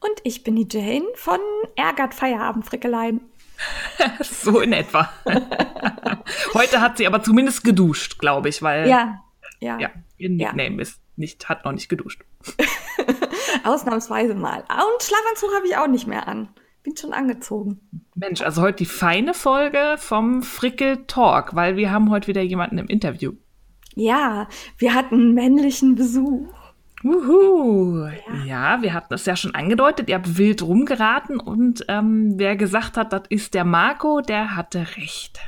Und ich bin die Jane von Ärgert Feierabendfrickeleien. so in etwa. Heute hat sie aber zumindest geduscht, glaube ich, weil ja, ja, ja ihr Nickname ja. ist nicht, hat noch nicht geduscht. Ausnahmsweise mal. Und Schlafanzug habe ich auch nicht mehr an. Bin schon angezogen. Mensch, also heute die feine Folge vom Frickel Talk, weil wir haben heute wieder jemanden im Interview. Ja, wir hatten männlichen Besuch. Wuhu. Ja. ja. wir hatten es ja schon angedeutet. Ihr habt wild rumgeraten und ähm, wer gesagt hat, das ist der Marco, der hatte recht.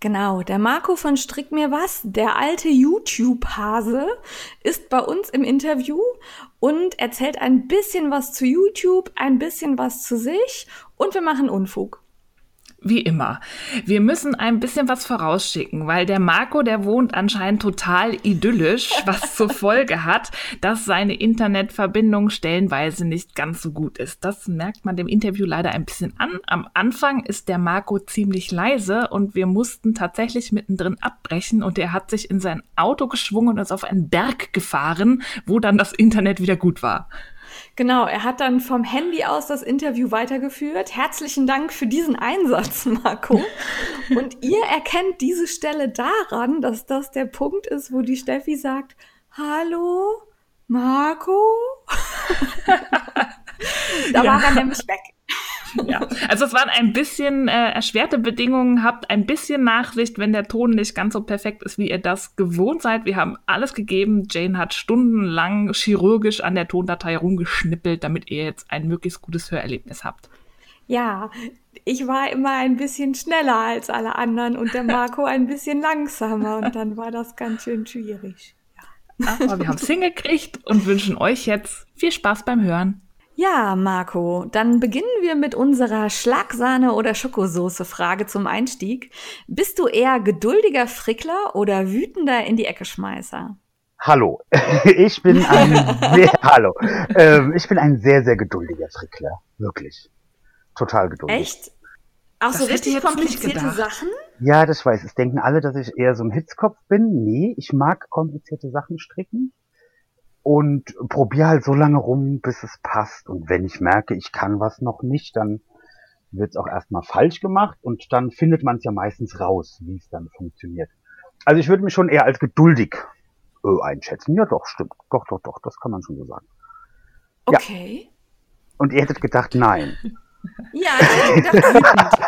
Genau, der Marco von Strick mir was, der alte YouTube-Hase, ist bei uns im Interview und erzählt ein bisschen was zu YouTube, ein bisschen was zu sich und wir machen Unfug wie immer. Wir müssen ein bisschen was vorausschicken, weil der Marco, der wohnt anscheinend total idyllisch, was zur Folge hat, dass seine Internetverbindung stellenweise nicht ganz so gut ist. Das merkt man dem Interview leider ein bisschen an. Am Anfang ist der Marco ziemlich leise und wir mussten tatsächlich mittendrin abbrechen und er hat sich in sein Auto geschwungen und ist auf einen Berg gefahren, wo dann das Internet wieder gut war. Genau, er hat dann vom Handy aus das Interview weitergeführt. Herzlichen Dank für diesen Einsatz, Marco. Und ihr erkennt diese Stelle daran, dass das der Punkt ist, wo die Steffi sagt, Hallo, Marco? da ja. war er nämlich weg. Ja, also es waren ein bisschen äh, erschwerte Bedingungen. Habt ein bisschen Nachsicht, wenn der Ton nicht ganz so perfekt ist, wie ihr das gewohnt seid. Wir haben alles gegeben. Jane hat stundenlang chirurgisch an der Tondatei rumgeschnippelt, damit ihr jetzt ein möglichst gutes Hörerlebnis habt. Ja, ich war immer ein bisschen schneller als alle anderen und der Marco ein bisschen langsamer und dann war das ganz schön schwierig. Ja. Aber wir haben es hingekriegt und wünschen euch jetzt viel Spaß beim Hören. Ja, Marco, dann beginnen wir mit unserer Schlagsahne- oder Schokosoße-Frage zum Einstieg. Bist du eher geduldiger Frickler oder wütender in die Ecke Schmeißer? Hallo, ich bin ein sehr, hallo, ähm, ich bin ein sehr, sehr geduldiger Frickler, wirklich, total geduldig. Echt? Auch das so richtig komplizierte Sachen? Ja, das weiß. Es denken alle, dass ich eher so ein Hitzkopf bin. Nee, ich mag komplizierte Sachen stricken und probiere halt so lange rum, bis es passt. Und wenn ich merke, ich kann was noch nicht, dann wird es auch erstmal falsch gemacht und dann findet man es ja meistens raus, wie es dann funktioniert. Also ich würde mich schon eher als geduldig äh, einschätzen. Ja, doch, stimmt. Doch, doch, doch, das kann man schon so sagen. Okay. Ja. Und ihr hättet gedacht, nein. ja, ich hätte gedacht,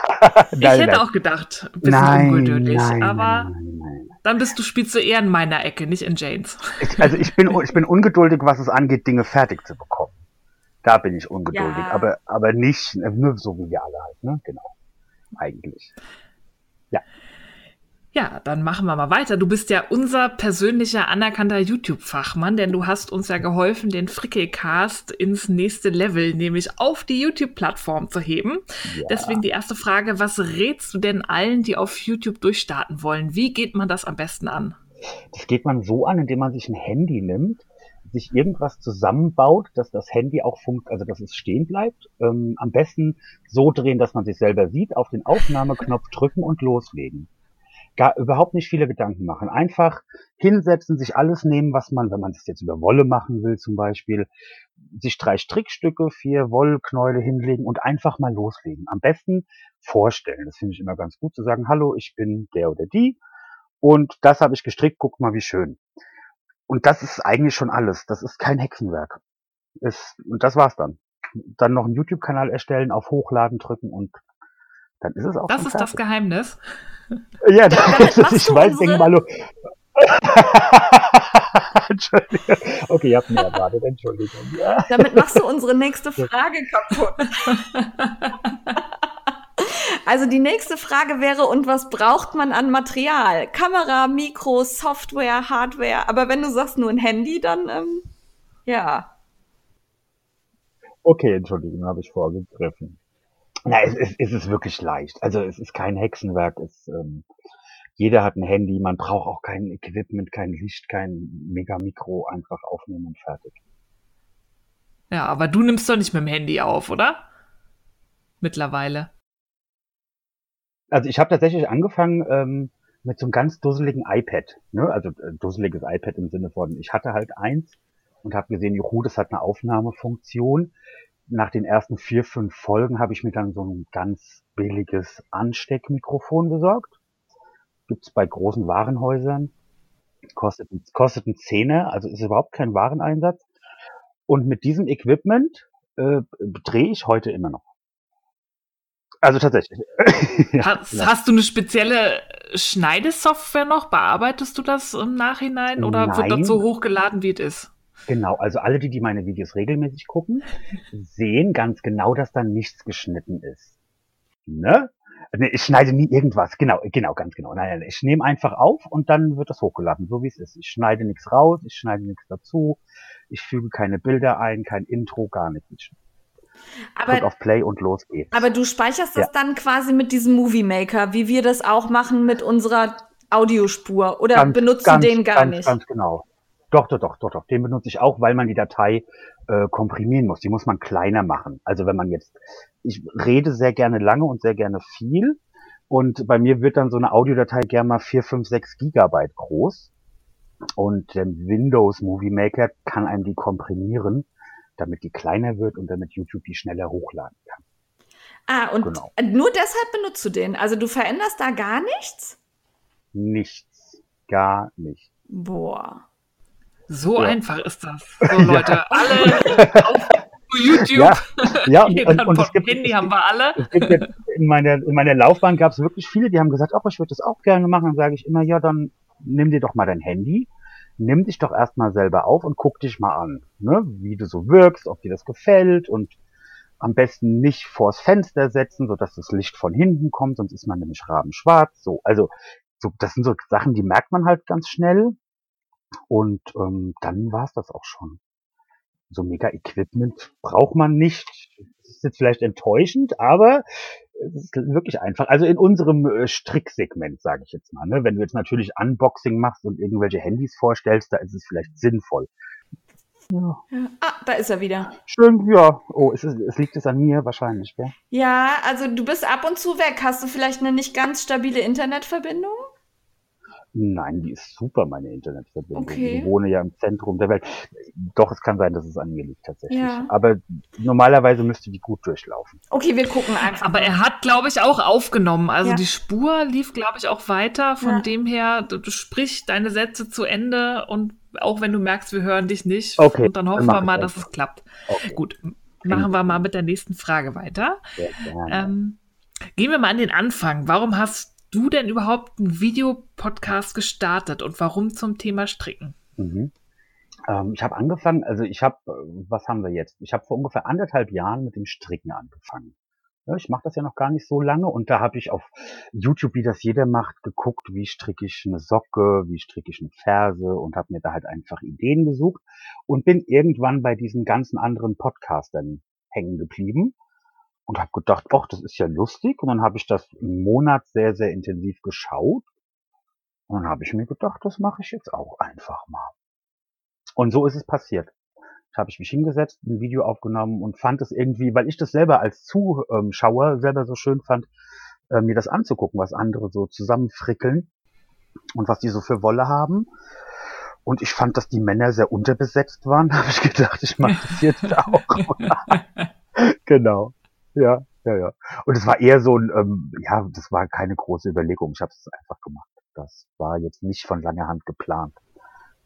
ich nein, hätte nein. auch gedacht, ein bisschen nein, ungeduldig, nein, aber dann bist du, spielst du eher in meiner Ecke, nicht in Janes. Ich, also ich bin, ich bin ungeduldig, was es angeht, Dinge fertig zu bekommen. Da bin ich ungeduldig, ja. aber, aber nicht, nur so wie wir alle halt, ne? Genau. Eigentlich. Ja. Ja, dann machen wir mal weiter. Du bist ja unser persönlicher anerkannter YouTube-Fachmann, denn du hast uns ja geholfen, den Frickelcast ins nächste Level, nämlich auf die YouTube-Plattform zu heben. Ja. Deswegen die erste Frage, was rätst du denn allen, die auf YouTube durchstarten wollen? Wie geht man das am besten an? Das geht man so an, indem man sich ein Handy nimmt, sich irgendwas zusammenbaut, dass das Handy auch funkt, also dass es stehen bleibt. Ähm, am besten so drehen, dass man sich selber sieht, auf den Aufnahmeknopf drücken und loslegen gar überhaupt nicht viele Gedanken machen. Einfach hinsetzen, sich alles nehmen, was man, wenn man das jetzt über Wolle machen will zum Beispiel, sich drei Strickstücke, vier Wollknäule hinlegen und einfach mal loslegen. Am besten vorstellen. Das finde ich immer ganz gut zu sagen, hallo, ich bin der oder die und das habe ich gestrickt, guck mal, wie schön. Und das ist eigentlich schon alles. Das ist kein Hexenwerk. Ist, und das war's dann. Dann noch einen YouTube-Kanal erstellen, auf Hochladen drücken und dann ist es auch. Das ist fertig. das Geheimnis. Ja, das ist, ich weiß, denk mal. Entschuldigung. Okay, ihr habt mir erwartet, Entschuldigung. Ja. Damit machst du unsere nächste Frage kaputt. Also die nächste Frage wäre, und was braucht man an Material? Kamera, Mikro, Software, Hardware. Aber wenn du sagst nur ein Handy, dann ähm, ja. Okay, Entschuldigung, habe ich vorgegriffen. Na, es, es, es ist wirklich leicht. Also es ist kein Hexenwerk. Es, ähm, jeder hat ein Handy, man braucht auch kein Equipment, kein Licht, kein Megamikro, einfach aufnehmen und fertig. Ja, aber du nimmst doch nicht mit dem Handy auf, oder? Mittlerweile. Also ich habe tatsächlich angefangen ähm, mit so einem ganz dusseligen iPad. Ne? Also äh, dusseliges iPad im Sinne von, ich hatte halt eins und habe gesehen, juhu, das hat eine Aufnahmefunktion. Nach den ersten vier, fünf Folgen habe ich mir dann so ein ganz billiges Ansteckmikrofon besorgt. Gibt's bei großen Warenhäusern. Kostet, kostet ein Zehner, also ist überhaupt kein Wareneinsatz. Und mit diesem Equipment äh, drehe ich heute immer noch. Also tatsächlich. hast, ja. hast, du eine spezielle Schneidesoftware noch? Bearbeitest du das im Nachhinein oder Nein. wird das so hochgeladen, wie es ist? Genau, also alle, die, die meine Videos regelmäßig gucken, sehen ganz genau, dass da nichts geschnitten ist. Ne? Ich schneide nie irgendwas, genau, genau, ganz genau. Nein, nein, ich nehme einfach auf und dann wird das hochgeladen, so wie es ist. Ich schneide nichts raus, ich schneide nichts dazu, ich füge keine Bilder ein, kein Intro, gar nichts. Aber, auf Play und los geht's. Aber du speicherst das ja. dann quasi mit diesem Movie Maker, wie wir das auch machen mit unserer Audiospur oder ganz, benutzt ganz, du den gar ganz, nicht? Ganz genau. Doch, doch, doch, doch, doch. Den benutze ich auch, weil man die Datei äh, komprimieren muss. Die muss man kleiner machen. Also wenn man jetzt, ich rede sehr gerne lange und sehr gerne viel. Und bei mir wird dann so eine Audiodatei gerne mal 4, 5, 6 Gigabyte groß. Und der Windows Movie Maker kann einem die komprimieren, damit die kleiner wird und damit YouTube die schneller hochladen kann. Ah, und genau. nur deshalb benutzt du den? Also du veränderst da gar nichts? Nichts. Gar nichts. Boah. So ja. einfach ist das. So Leute, alle auf YouTube. Ja, ja und, und, es gibt, Handy haben wir alle. Es gibt jetzt in, meiner, in meiner Laufbahn gab es wirklich viele, die haben gesagt, ach, ich würde das auch gerne machen. Dann sage ich immer, ja, dann nimm dir doch mal dein Handy, nimm dich doch erstmal selber auf und guck dich mal an, ne? wie du so wirkst, ob dir das gefällt und am besten nicht vors Fenster setzen, so dass das Licht von hinten kommt, sonst ist man nämlich rabenschwarz. So, also so, das sind so Sachen, die merkt man halt ganz schnell. Und ähm, dann war es das auch schon. So mega Equipment braucht man nicht. Das ist jetzt vielleicht enttäuschend, aber es ist wirklich einfach. Also in unserem äh, Stricksegment, sage ich jetzt mal. Ne? Wenn du jetzt natürlich Unboxing machst und irgendwelche Handys vorstellst, da ist es vielleicht sinnvoll. Ja. Ah, da ist er wieder. Schön, ja. Oh, es, ist, es liegt es an mir wahrscheinlich, gell? Ja, also du bist ab und zu weg. Hast du vielleicht eine nicht ganz stabile Internetverbindung? Nein, die ist super, meine Internetverbindung. Okay. Ich wohne ja im Zentrum der Welt. Doch, es kann sein, dass es an mir liegt tatsächlich. Ja. Aber normalerweise müsste die gut durchlaufen. Okay, wir gucken einfach. Aber er hat, glaube ich, auch aufgenommen. Also ja. die Spur lief, glaube ich, auch weiter. Von ja. dem her, du, du sprichst deine Sätze zu Ende und auch wenn du merkst, wir hören dich nicht. Okay, und dann hoffen dann wir mal, dass es klappt. Okay. Gut, machen wir mal mit der nächsten Frage weiter. Ähm, gehen wir mal an den Anfang. Warum hast du denn überhaupt einen Videopodcast gestartet und warum zum Thema Stricken? Mhm. Ähm, ich habe angefangen, also ich habe, äh, was haben wir jetzt? Ich habe vor ungefähr anderthalb Jahren mit dem Stricken angefangen. Ja, ich mache das ja noch gar nicht so lange und da habe ich auf YouTube, wie das jeder macht, geguckt, wie stricke ich eine Socke, wie stricke ich eine Ferse und habe mir da halt einfach Ideen gesucht und bin irgendwann bei diesen ganzen anderen Podcastern hängen geblieben und habe gedacht, ach, das ist ja lustig. Und dann habe ich das einen Monat sehr, sehr intensiv geschaut. Und dann habe ich mir gedacht, das mache ich jetzt auch einfach mal. Und so ist es passiert. Da habe ich mich hingesetzt, ein Video aufgenommen und fand es irgendwie, weil ich das selber als Zuschauer selber so schön fand, äh, mir das anzugucken, was andere so zusammenfrickeln und was die so für Wolle haben. Und ich fand, dass die Männer sehr unterbesetzt waren. Da habe ich gedacht, ich mache das jetzt auch. genau. Ja, ja, ja. Und es war eher so ein, ähm, ja, das war keine große Überlegung. Ich habe es einfach gemacht. Das war jetzt nicht von langer Hand geplant.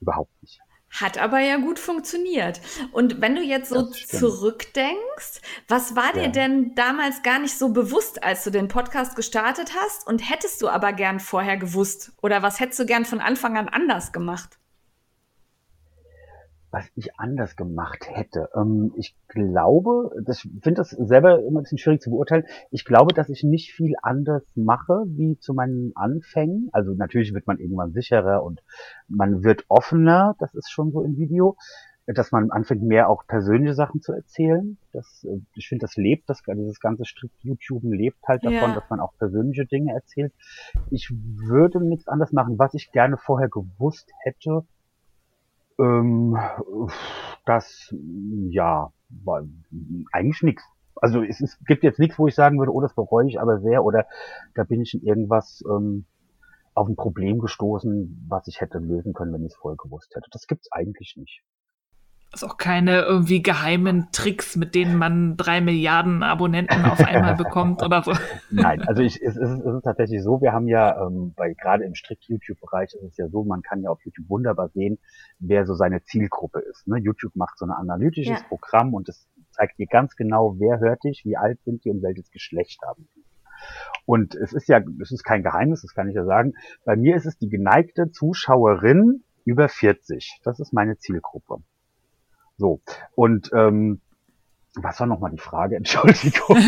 Überhaupt nicht. Hat aber ja gut funktioniert. Und wenn du jetzt so zurückdenkst, was war dir ja. denn damals gar nicht so bewusst, als du den Podcast gestartet hast? Und hättest du aber gern vorher gewusst? Oder was hättest du gern von Anfang an anders gemacht? Was ich anders gemacht hätte. Ähm, ich glaube, das finde das selber immer ein bisschen schwierig zu beurteilen. Ich glaube, dass ich nicht viel anders mache wie zu meinen Anfängen. Also natürlich wird man irgendwann sicherer und man wird offener. Das ist schon so im Video. dass man anfängt, mehr auch persönliche Sachen zu erzählen. Das, äh, ich finde, das lebt, das, dieses ganze Strikt YouTube lebt halt davon, Ja. dass man auch persönliche Dinge erzählt. Ich würde nichts anderes machen. Was ich gerne vorher gewusst hätte, ähm, das, ja, eigentlich nichts. Also es, es gibt jetzt nichts, wo ich sagen würde, oh, das bereue ich aber sehr oder da bin ich in irgendwas ähm, auf ein Problem gestoßen, was ich hätte lösen können, wenn ich es vorher gewusst hätte. Das gibt's eigentlich nicht. Ist auch keine irgendwie geheimen Tricks, mit denen man drei Milliarden Abonnenten auf einmal bekommt oder so. Nein, also ich, es, ist, es ist tatsächlich so, wir haben ja, ähm, bei, gerade im strikt YouTube-Bereich ist es ja so, man kann ja auf YouTube wunderbar sehen, wer so seine Zielgruppe ist. Ne? YouTube macht so ein analytisches Ja. Programm und es zeigt dir ganz genau, wer hört dich, wie alt sind die und welches Geschlecht haben die. Und es ist ja, es ist kein Geheimnis, das kann ich ja sagen. Bei mir ist es die geneigte Zuschauerin über 40. Das ist meine Zielgruppe. So. Und ähm, was war nochmal die Frage? Entschuldigung.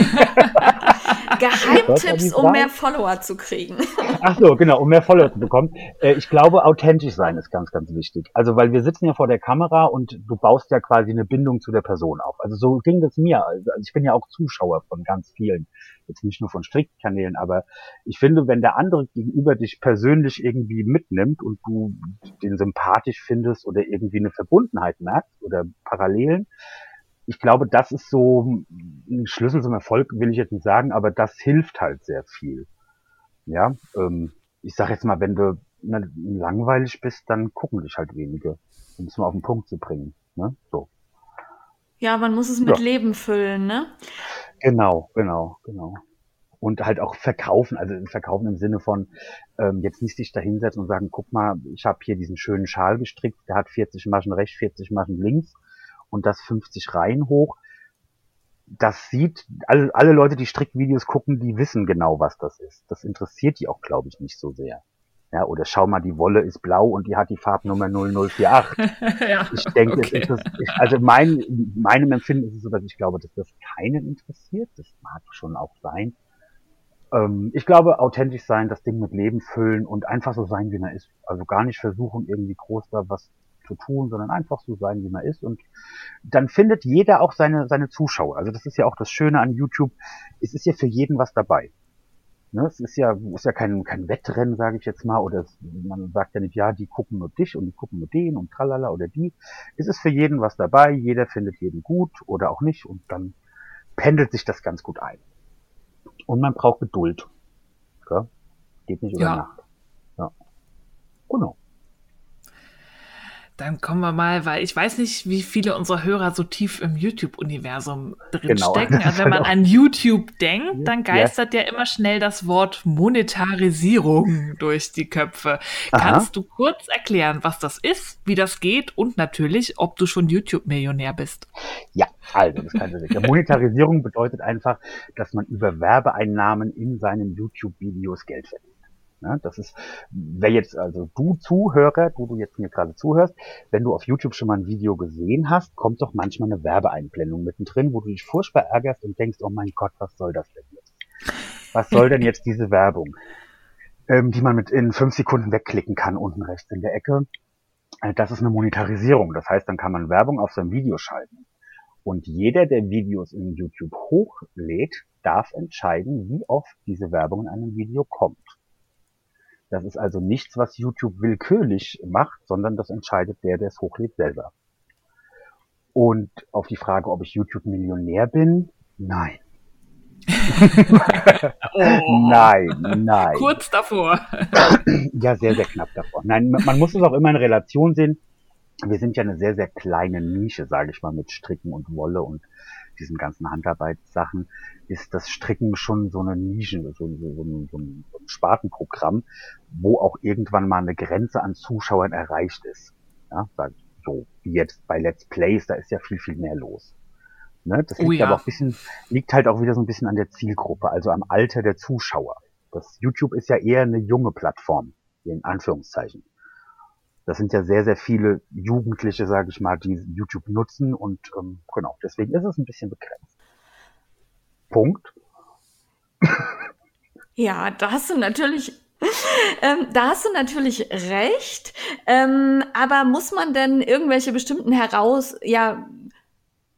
Geheimtipps, um mehr Follower zu kriegen. Ach so, genau, um mehr Follower zu bekommen. Äh, ich glaube, authentisch sein ist ganz, ganz wichtig. Also, weil wir sitzen ja vor der Kamera und du baust ja quasi eine Bindung zu der Person auf. Also so ging das mir. Also ich bin ja auch Zuschauer von ganz vielen. Jetzt nicht nur von Strickkanälen, aber ich finde, wenn der andere gegenüber dich persönlich irgendwie mitnimmt und du den sympathisch findest oder irgendwie eine Verbundenheit merkst oder Parallelen, ich glaube, das ist so ein Schlüssel zum Erfolg, will ich jetzt nicht sagen, aber das hilft halt sehr viel. Ja, ähm, ich sag jetzt mal, wenn du langweilig bist, dann gucken dich halt wenige, um es mal auf den Punkt zu bringen. Ne? So. Ja, man muss es mit Ja. Leben füllen, ne? Genau, genau, genau. Und halt auch verkaufen, also verkaufen im Sinne von ähm, jetzt nicht sich da hinsetzen und sagen, guck mal, ich habe hier diesen schönen Schal gestrickt, der hat 40 Maschen rechts, 40 Maschen links und das 50 Reihen hoch. Das sieht, alle, alle Leute, die Strickvideos gucken, die wissen genau, was das ist. Das interessiert die auch, glaube ich, nicht so sehr. Ja, oder schau mal, die Wolle ist blau und die hat die Farbnummer 0048. ja. Ich denke, Okay. es ist, ich, also mein, meinem Empfinden ist es so, dass ich glaube, dass das keinen interessiert. Das mag schon auch sein. Ähm, ich glaube, authentisch sein, das Ding mit Leben füllen und einfach so sein, wie man ist. Also gar nicht versuchen, irgendwie groß da was zu tun, sondern einfach so sein, wie man ist. Und dann findet jeder auch seine, seine Zuschauer. Also das ist ja auch das Schöne an YouTube. Es ist ja für jeden was dabei. Ne, es ist ja, ist ja kein, kein Wettrennen, sage ich jetzt mal, oder es, man sagt ja nicht, ja, die gucken nur dich und die gucken nur den und tralala oder die. Es ist für jeden was dabei, jeder findet jeden gut oder auch nicht und dann pendelt sich das ganz gut ein. Und man braucht Geduld. Gell? Geht nicht über Ja. Nacht. Ja. Genau. Dann kommen wir mal, weil ich weiß nicht, wie viele unserer Hörer so tief im YouTube-Universum drin Genau. Also wenn man halt an YouTube denkt, dann Ja. geistert ja immer schnell das Wort Monetarisierung durch die Köpfe. Aha. Kannst du kurz erklären, was das ist, wie das geht und natürlich, ob du schon YouTube-Millionär bist? Ja, also das kann ich sagen. Monetarisierung bedeutet einfach, dass man über Werbeeinnahmen in seinen YouTube-Videos Geld verdient. Ja, das ist, wer jetzt, also du Zuhörer, du du jetzt mir gerade zuhörst, wenn du auf YouTube schon mal ein Video gesehen hast, kommt doch manchmal eine Werbeeinblendung mittendrin, wo du dich furchtbar ärgerst und denkst, oh mein Gott, was soll das denn jetzt? Was soll denn jetzt diese Werbung? Ähm, die man mit in fünf Sekunden wegklicken kann, unten rechts in der Ecke. Äh, Das ist eine Monetarisierung. Das heißt, dann kann man Werbung auf sein Video schalten. Und jeder, der Videos in YouTube hochlädt, darf entscheiden, wie oft diese Werbung in einem Video kommt. Das ist also nichts, was YouTube willkürlich macht, sondern das entscheidet der, der es hochlädt, selber. Und auf die Frage, ob ich YouTube-Millionär bin, nein. Oh, Nein, nein. Kurz davor. Ja, sehr, sehr knapp davor. Nein, man man muss es auch immer in Relation sehen. Wir sind ja eine sehr, sehr kleine Nische, sage ich mal, mit Stricken und Wolle und diesen ganzen Handarbeitssachen. Ist das Stricken schon so eine Nische, so, so, so, ein, so ein Spartenprogramm, wo auch irgendwann mal eine Grenze an Zuschauern erreicht ist. Ja, so, wie jetzt bei Let's Plays, da ist ja viel, viel mehr los. Ne? Das Oh liegt ja. aber auch ein bisschen, liegt halt auch wieder so ein bisschen an der Zielgruppe, also am Alter der Zuschauer. Das YouTube ist ja eher eine junge Plattform, in Anführungszeichen. Das sind ja sehr, sehr viele Jugendliche, sage ich mal, die YouTube nutzen und ähm, genau, deswegen ist es ein bisschen begrenzt. Punkt. Ja, da hast du natürlich ähm, da hast du natürlich recht. Ähm, aber muss man denn irgendwelche bestimmten heraus, ja,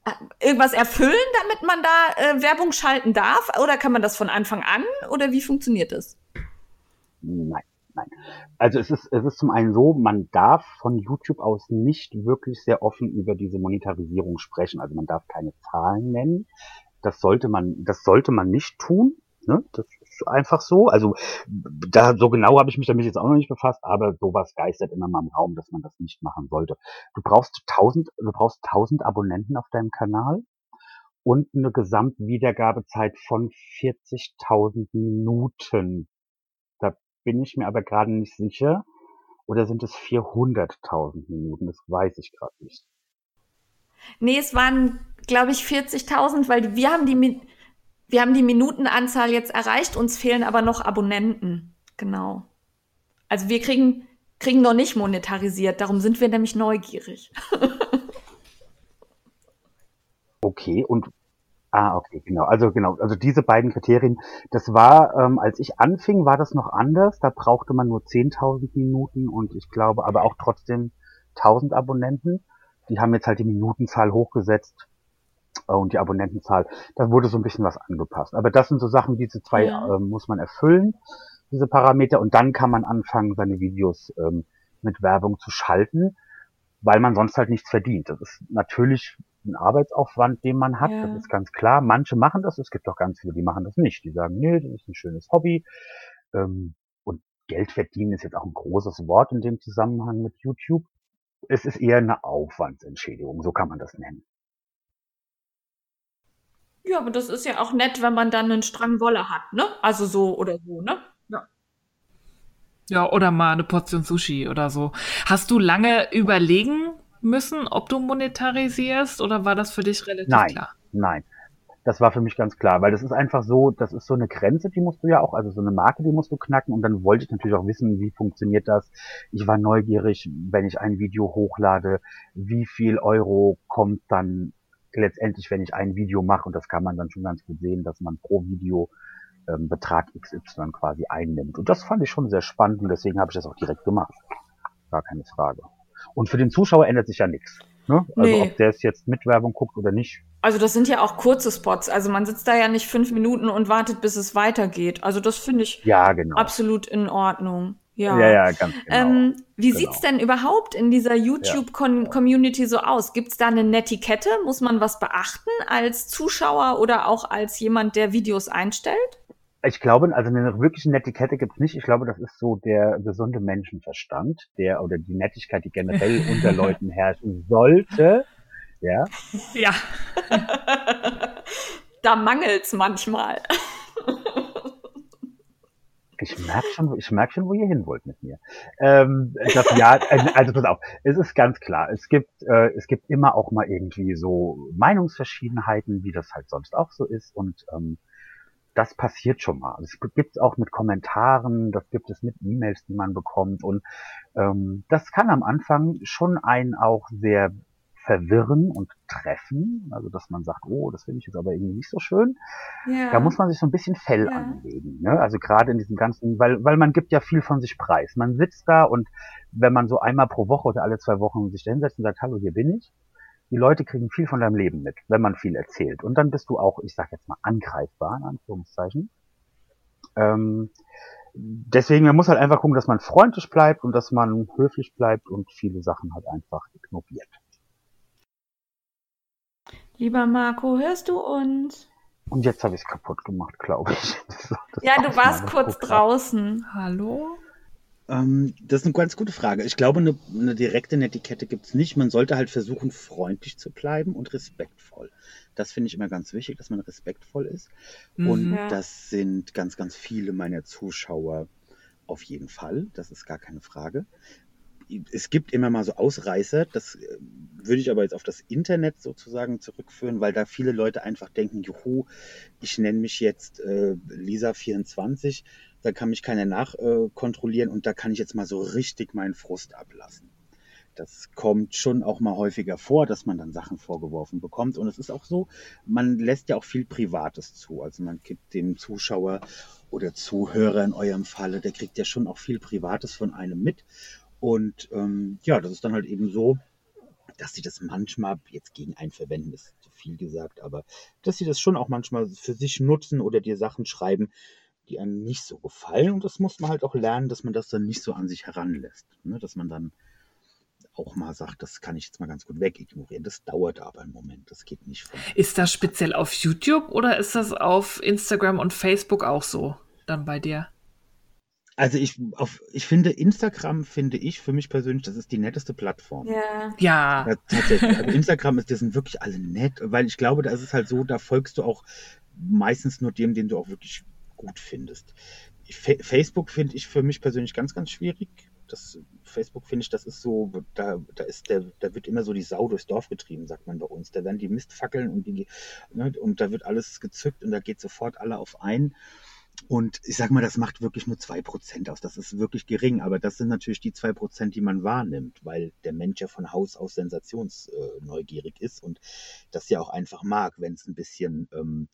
äh, irgendwas erfüllen, damit man da äh, Werbung schalten darf? Oder kann man das von Anfang an? Oder wie funktioniert das? Nein, nein. Also es ist, es ist zum einen so, man darf von YouTube aus nicht wirklich sehr offen über diese Monetarisierung sprechen. Also man darf keine Zahlen nennen. Das sollte man, das sollte man nicht tun. Ne? Das ist einfach so. Also da so genau habe ich mich damit jetzt auch noch nicht befasst, aber sowas geistert immer mal im Raum, dass man das nicht machen sollte. Du brauchst tausend, du brauchst tausend Abonnenten auf deinem Kanal und eine Gesamtwiedergabezeit von 40.000 Minuten. Bin ich mir aber gerade nicht sicher. Oder sind es 400.000 Minuten? Das weiß ich gerade nicht. Nee, es waren, glaube ich, 40.000, weil wir haben die, wir haben die Minutenanzahl jetzt erreicht, uns fehlen aber noch Abonnenten. Genau. Also wir kriegen, kriegen noch nicht monetarisiert, darum sind wir nämlich neugierig. okay, und Ah, okay, genau. Also genau, also diese beiden Kriterien, das war, ähm, als ich anfing, war das noch anders. Da brauchte man nur 10.000 Minuten und ich glaube aber auch trotzdem 1.000 Abonnenten. Die haben jetzt halt die Minutenzahl hochgesetzt äh, und die Abonnentenzahl. Da wurde so ein bisschen was angepasst. Aber das sind so Sachen, diese zwei ja. äh, muss man erfüllen, diese Parameter. Und dann kann man anfangen, seine Videos ähm, mit Werbung zu schalten, weil man sonst halt nichts verdient. Das ist natürlich ein Arbeitsaufwand, den man hat. Ja. Das ist ganz klar. Manche machen das. Es gibt auch ganz viele, die machen das nicht. Die sagen, nee, das ist ein schönes Hobby. Ähm, und Geld verdienen ist jetzt auch ein großes Wort in dem Zusammenhang mit YouTube. Es ist eher eine Aufwandsentschädigung, so kann man das nennen. Ja, aber das ist ja auch nett, wenn man dann einen Strang Wolle hat, ne? Also so oder so, ne? Ja. Ja, oder mal eine Portion Sushi oder so. Hast du lange überlegen müssen, ob du monetarisierst oder war das für dich relativ nein, klar? Nein, das war für mich ganz klar, weil das ist einfach so, das ist so eine Grenze, die musst du ja auch, also so eine Marke, die musst du knacken und dann wollte ich natürlich auch wissen, wie funktioniert das. Ich war neugierig, wenn ich ein Video hochlade, wie viel Euro kommt dann letztendlich, wenn ich ein Video mache und das kann man dann schon ganz gut sehen, dass man pro Video ähm, Betrag XY quasi einnimmt. Und das fand ich schon sehr spannend und deswegen habe ich das auch direkt gemacht. Gar keine Frage. Und für den Zuschauer ändert sich ja nichts. Ne? Also nee. ob der es jetzt mit Werbung guckt oder nicht. Also das sind ja auch kurze Spots. Also man sitzt da ja nicht fünf Minuten und wartet, bis es weitergeht. Also das finde ich ja, genau. absolut in Ordnung. Ja, ja, ja ganz genau. Ähm, wie genau. sieht's denn überhaupt in dieser YouTube-Community ja. so aus? Gibt's da eine Netiquette? Muss man was beachten als Zuschauer oder auch als jemand, der Videos einstellt? Ich glaube, also eine wirkliche Netiquette gibt's nicht. Ich glaube, das ist so der gesunde Menschenverstand, der oder die Nettigkeit, die generell unter Leuten herrschen sollte. Ja. Ja. da mangelt's manchmal. Ich merke schon, ich merke schon, wo ihr hin wollt mit mir. Ähm, das ja, äh, also pass auf, es ist ganz klar, es gibt, äh, es gibt immer auch mal irgendwie so Meinungsverschiedenheiten, wie das halt sonst auch so ist und ähm, das passiert schon mal. Das gibt es auch mit Kommentaren, das gibt es mit E-Mails, die man bekommt. Und ähm, das kann am Anfang schon einen auch sehr verwirren und treffen. Also dass man sagt, oh, das finde ich jetzt aber irgendwie nicht so schön. Ja. Da muss man sich so ein bisschen Fell ja. anlegen. Ne? Also gerade in diesem ganzen, weil, weil man gibt ja viel von sich preis. Man sitzt da und wenn man so einmal pro Woche oder alle zwei Wochen sich da hinsetzt und sagt, hallo, hier bin ich, die Leute kriegen viel von deinem Leben mit, wenn man viel erzählt. Und dann bist du auch, ich sag jetzt mal, angreifbar, in Anführungszeichen. Ähm, deswegen, man muss halt einfach gucken, dass man freundlich bleibt und dass man höflich bleibt und viele Sachen halt einfach ignoriert. Lieber Marco, hörst du uns? Und jetzt habe ich es kaputt gemacht, glaube ich. Das, das ja, du warst kurz draußen. Hallo? Ähm, das ist eine ganz gute Frage. Ich glaube, eine, eine direkte Netiquette gibt es nicht. Man sollte halt versuchen, freundlich zu bleiben und respektvoll. Das finde ich immer ganz wichtig, dass man respektvoll ist. Mhm. Und das sind ganz, ganz viele meiner Zuschauer auf jeden Fall. Das ist gar keine Frage. Es gibt immer mal so Ausreißer, das äh, würde ich aber jetzt auf das Internet sozusagen zurückführen, weil da viele Leute einfach denken, juhu, ich nenne mich jetzt äh, Lisa24 da kann mich keiner nachkontrollieren äh, und da kann ich jetzt mal so richtig meinen Frust ablassen. Das kommt schon auch mal häufiger vor, dass man dann Sachen vorgeworfen bekommt. Und es ist auch so, man lässt ja auch viel Privates zu. Also man gibt dem Zuschauer oder Zuhörer in eurem Falle, der kriegt ja schon auch viel Privates von einem mit. Und ähm, ja, das ist dann halt eben so, dass sie das manchmal jetzt gegen einen verwenden, ist zu viel gesagt, aber dass sie das schon auch manchmal für sich nutzen oder dir Sachen schreiben, die einem nicht so gefallen. Und das muss man halt auch lernen, dass man das dann nicht so an sich heranlässt. Ne? Dass man dann auch mal sagt, das kann ich jetzt mal ganz gut wegignorieren. Das dauert aber einen Moment, das geht nicht von. Ist das speziell auf YouTube oder ist das auf Instagram und Facebook auch so dann bei dir? Also ich, auf, ich finde Instagram, finde ich für mich persönlich, das ist die netteste Plattform. Ja. Ja. Ja, tatsächlich. Also Instagram ist, die sind wirklich alle nett, weil ich glaube, da ist es halt so, da folgst du auch meistens nur dem, den du auch wirklich gut findest. Fa Facebook finde ich für mich persönlich ganz, ganz schwierig. Das Facebook finde ich, das ist so, da, da ist der, da wird immer so die Sau durchs Dorf getrieben, sagt man bei uns. Da werden die Mistfackeln und die, ne, und da wird alles gezückt und da geht sofort alle auf ein. Und ich sag mal, das macht wirklich nur zwei Prozent aus. Das ist wirklich gering. Aber das sind natürlich die zwei Prozent, die man wahrnimmt, weil der Mensch ja von Haus aus sensationsneugierig ist und das ja auch einfach mag, wenn es ein bisschen ähm,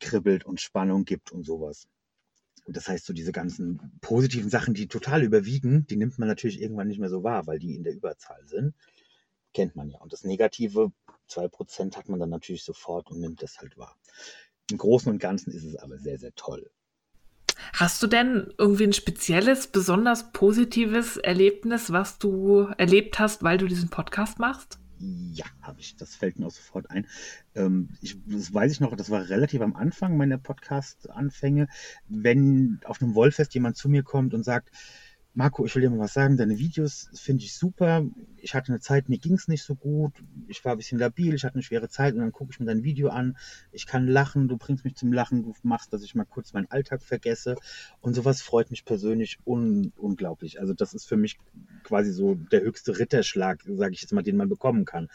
kribbelt und Spannung gibt und sowas. Und das heißt, so diese ganzen positiven Sachen, die total überwiegen, die nimmt man natürlich irgendwann nicht mehr so wahr, weil die in der Überzahl sind. Kennt man ja. Und das negative zwei Prozent hat man dann natürlich sofort und nimmt das halt wahr. Im Großen und Ganzen ist es aber sehr, sehr toll. Hast du denn irgendwie ein spezielles, besonders positives Erlebnis, was du erlebt hast, weil du diesen Podcast machst? Ja, habe ich. Das fällt mir auch sofort ein. Ähm, ich, das weiß ich noch, das war relativ am Anfang meiner Podcast-Anfänge. Wenn auf einem Wollfest jemand zu mir kommt und sagt, Marco, ich will dir mal was sagen, deine Videos finde ich super. Ich hatte eine Zeit, mir ging es nicht so gut. Ich war ein bisschen labil, ich hatte eine schwere Zeit und dann gucke ich mir dein Video an. Ich kann lachen, du bringst mich zum Lachen, du machst, dass ich mal kurz meinen Alltag vergesse. Und sowas freut mich persönlich un unglaublich. Also das ist für mich quasi so der höchste Ritterschlag, sage ich jetzt mal, den man bekommen kann.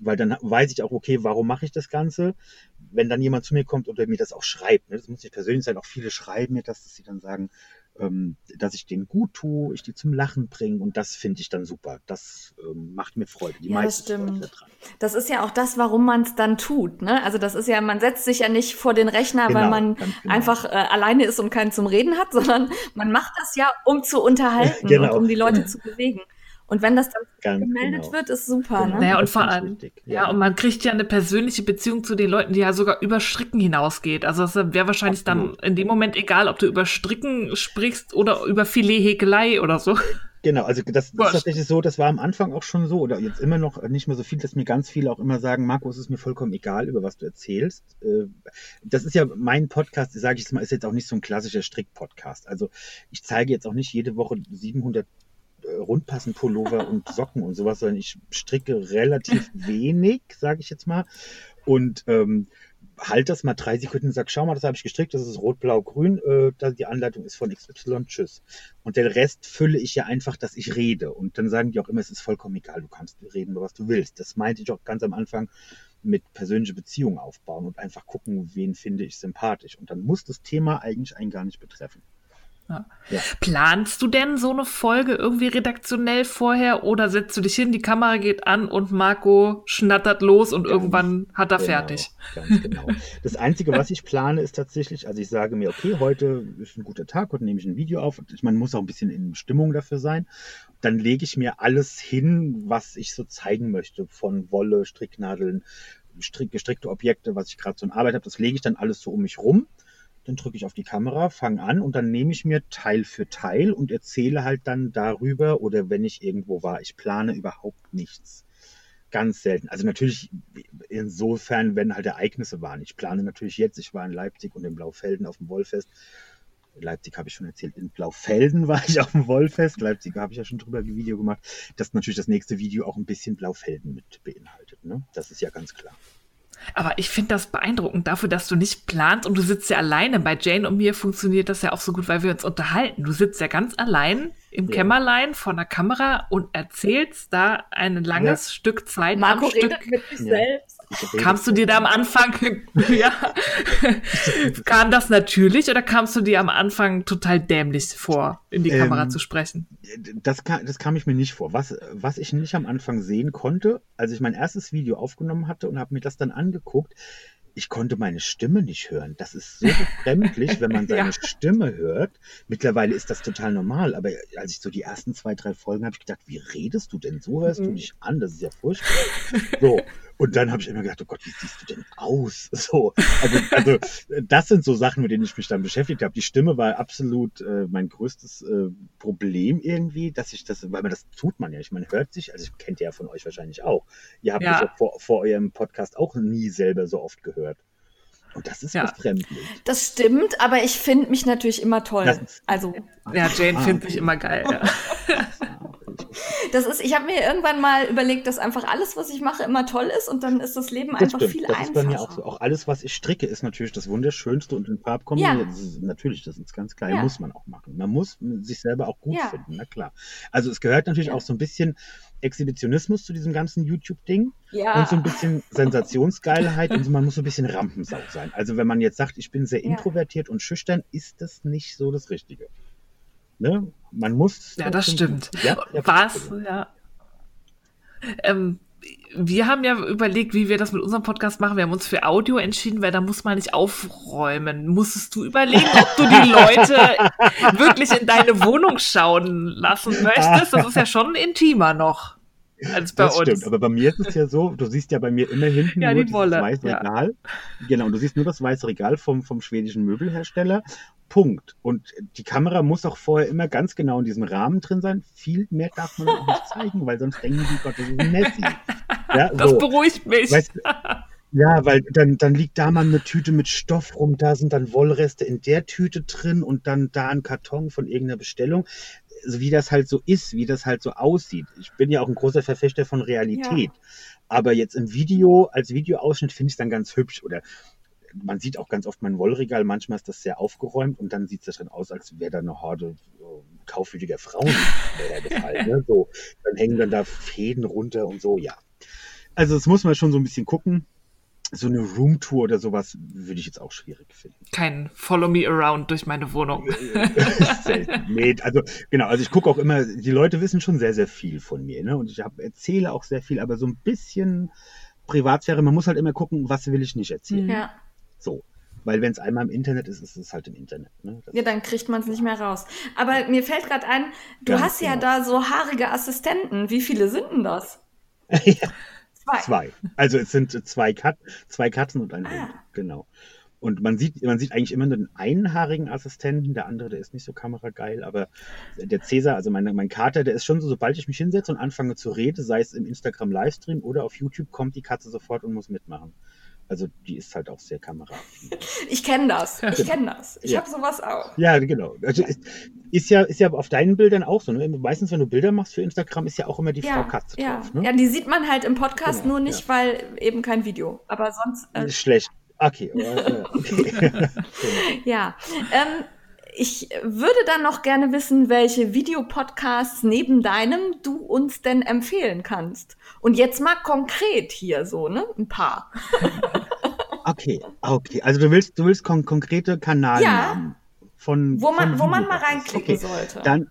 Weil dann weiß ich auch, okay, warum mache ich das Ganze? Wenn dann jemand zu mir kommt und mir das auch schreibt, ne? das muss nicht persönlich sein, auch viele schreiben mir das, dass sie dann sagen, ähm, dass ich denen gut tue, ich die zum Lachen bringe und das finde ich dann super. Das ähm, macht mir Freude. Die ja, das stimmt. Daran. Das ist ja auch das, warum man es dann tut. Ne? Also das ist ja, man setzt sich ja nicht vor den Rechner, genau, weil man genau. einfach äh, alleine ist und keinen zum Reden hat, sondern man macht das ja, um zu unterhalten genau. und um die Leute zu bewegen. Und wenn das dann Ganz gemeldet genau. wird, ist super. Genau. Ne? Naja, und vor allem, ja. ja. und man kriegt ja eine persönliche Beziehung zu den Leuten, die ja sogar über Stricken hinausgeht. Also es wäre wahrscheinlich Absolut. dann in dem Moment egal, ob du über Stricken sprichst oder über Filet-Häkelei oder so. Genau, also das, das ist tatsächlich so, das war am Anfang auch schon so, oder jetzt immer noch nicht mehr so viel, dass mir ganz viele auch immer sagen, Marco, es ist mir vollkommen egal, über was du erzählst. Äh, das ist ja mein Podcast, sage ich jetzt mal, ist jetzt auch nicht so ein klassischer Strick-Podcast. Also ich zeige jetzt auch nicht jede Woche 700 rundpassen Pullover und Socken und sowas, sondern ich stricke relativ wenig, sage ich jetzt mal. Und ähm, halt das mal drei Sekunden und sag, schau mal, das habe ich gestrickt, das ist rot, blau, grün, äh, die Anleitung ist von XY, tschüss. Und den Rest fülle ich ja einfach, dass ich rede. Und dann sagen die auch immer, es ist vollkommen egal, du kannst reden, was du willst. Das meinte ich auch ganz am Anfang mit persönliche Beziehungen aufbauen und einfach gucken, wen finde ich sympathisch. Und dann muss das Thema eigentlich einen gar nicht betreffen. Ja. Ja. Planst du denn so eine Folge irgendwie redaktionell vorher oder setzt du dich hin, die Kamera geht an und Marco schnattert los und ganz irgendwann hat er genau, fertig? Ganz genau. Das Einzige, was ich plane, ist tatsächlich, also ich sage mir, okay, heute ist ein guter Tag, heute nehme ich ein Video auf. Ich meine, muss auch ein bisschen in Stimmung dafür sein. Dann lege ich mir alles hin, was ich so zeigen möchte, von Wolle, Stricknadeln, strick, gestrickte Objekte, was ich gerade so in Arbeit habe, das lege ich dann alles so um mich rum dann drücke ich auf die Kamera, fange an und dann nehme ich mir Teil für Teil und erzähle halt dann darüber oder wenn ich irgendwo war. Ich plane überhaupt nichts. Ganz selten. Also natürlich insofern, wenn halt Ereignisse waren. Ich plane natürlich jetzt, ich war in Leipzig und in Blaufelden auf dem Wollfest. Leipzig habe ich schon erzählt, in Blaufelden war ich auf dem Wollfest. Leipzig habe ich ja schon drüber ein Video gemacht, dass natürlich das nächste Video auch ein bisschen Blaufelden mit beinhaltet. Ne? Das ist ja ganz klar. Aber ich finde das beeindruckend dafür, dass du nicht planst und du sitzt ja alleine. Bei Jane und mir funktioniert das ja auch so gut, weil wir uns unterhalten. Du sitzt ja ganz allein im ja. Kämmerlein vor der Kamera und erzählst da ein langes ja. Stück Zeit Marco am redet Stück. mit sich ja. selbst. Kamst du dir da am Anfang, ja, kam das natürlich oder kamst du dir am Anfang total dämlich vor, in die Kamera Ähm, zu sprechen? Das kam, das kam ich mir nicht vor. Was, was ich nicht am Anfang sehen konnte, als ich mein erstes Video aufgenommen hatte und habe mir das dann angeguckt, ich konnte meine Stimme nicht hören. Das ist so befremdlich, wenn man seine Ja. Stimme hört. Mittlerweile ist das total normal, aber als ich so die ersten zwei, drei Folgen habe ich gedacht, wie redest du denn? So hörst du dich an, das ist ja furchtbar. So. Und dann habe ich immer gedacht, oh Gott, wie siehst du denn aus? So, also, also das sind so Sachen, mit denen ich mich dann beschäftigt habe. Die Stimme war absolut äh, mein größtes äh, Problem irgendwie, dass ich das, weil man das tut man ja. Ich meine, hört sich, also ich kennt ihr ja von euch wahrscheinlich auch. Ihr habt Ja. mich vor, vor eurem Podcast auch nie selber so oft gehört. Und das ist Ja. befremdlich. Das stimmt, aber ich finde mich natürlich immer toll. Das ist- Also, Ja, Jane Ah, findet okay. mich immer geil. Ja. das ist, ich habe mir irgendwann mal überlegt, dass einfach alles, was ich mache, immer toll ist und dann ist das Leben Das einfach stimmt. viel das einfacher. ist bei mir auch so. Auch alles, was ich stricke, ist natürlich das Wunderschönste und in Farbkombi. Ja. Das ist, natürlich, das ist ganz klar, Ja. muss man auch machen. Man muss sich selber auch gut Ja. finden, na klar. Also es gehört natürlich auch so ein bisschen Exhibitionismus zu diesem ganzen YouTube-Ding Ja. und so ein bisschen Sensationsgeilheit und so, man muss so ein bisschen Rampensau sein. Also wenn man jetzt sagt, ich bin sehr introvertiert und schüchtern, ist das nicht so das Richtige. Ne? Man muss. Ja, das stimmt. Ja, Was? Ja. Ähm, wir haben ja überlegt, wie wir das mit unserem Podcast machen. Wir haben uns für Audio entschieden, weil da muss man nicht aufräumen. Musstest du überlegen, ob du die Leute wirklich in deine Wohnung schauen lassen möchtest? Das ist ja schon intimer noch als bei das uns. stimmt, aber bei mir ist es ja so, du siehst ja bei mir immer hinten Ja, nur Wolle, weiße ja. Regal. Genau, und du siehst nur das weiße Regal vom, vom schwedischen Möbelhersteller. Punkt. Und die Kamera muss auch vorher immer ganz genau in diesem Rahmen drin sein. Viel mehr darf man auch nicht zeigen, weil sonst denken die, Gott, das ist Messi. Ja, das so. beruhigt mich. Weißt ja, weil dann, dann liegt da mal eine Tüte mit Stoff rum, da sind dann Wollreste in der Tüte drin und dann da ein Karton von irgendeiner Bestellung. So wie das halt so ist, wie das halt so aussieht. Ich bin ja auch ein großer Verfechter von Realität. Aber jetzt im Video, als Videoausschnitt finde ich es dann ganz hübsch. Oder man sieht auch ganz oft mein Wollregal, manchmal ist das sehr aufgeräumt und dann sieht es dann aus, als wäre da eine Horde äh, kaufwütiger Frauen gefallen. Ne? So, dann hängen dann da Fäden runter und so, ja. Also das muss man schon so ein bisschen gucken. So eine Roomtour oder sowas würde ich jetzt auch schwierig finden. Kein Follow me around durch meine Wohnung. Selten. Also genau, also ich gucke auch immer, die Leute wissen schon sehr, sehr viel von mir, ne? Und ich hab, erzähle auch sehr viel, aber so ein bisschen Privatsphäre, man muss halt immer gucken, was will ich nicht erzählen. ja. So. Weil wenn es einmal im Internet ist, ist es halt im Internet. Ne? Ja, dann kriegt man es nicht mehr raus. Aber mir fällt gerade ein, du Ganz hast ja genau. da so haarige Assistenten. Wie viele sind denn das? ja, Zwei. zwei. Also es sind zwei, Kat zwei Katzen und ein Ah. Hund. Genau. Und man sieht, man sieht eigentlich immer nur den einhaarigen Assistenten, der andere, der ist nicht so kamerageil, aber der Cäsar, also mein, mein Kater, der ist schon so, sobald ich mich hinsetze und anfange zu reden, sei es im Instagram-Livestream oder auf YouTube, kommt die Katze sofort und muss mitmachen. Also die ist halt auch sehr kameraaffin. Ich kenne das. Ich kenne das. Ich Ja. habe sowas auch. Ja, genau. Also ist, ist ja, ist ja auf deinen Bildern auch so. Ne? Meistens, wenn du Bilder machst für Instagram, ist ja auch immer die Frau Katze ja. drauf. Ne? ja, die sieht man halt im Podcast Genau, nur nicht, weil eben kein Video. Aber sonst, äh, Schlecht. Okay. äh, okay. ja. Ähm, ich würde dann noch gerne wissen, welche Videopodcasts neben deinem du uns denn empfehlen kannst. Und jetzt mal konkret hier so, ne? Ein paar. Okay, okay. Also du willst, du willst kon konkrete Kanalnamen von Wo man, von wo man mal reinklicken okay. sollte. Dann,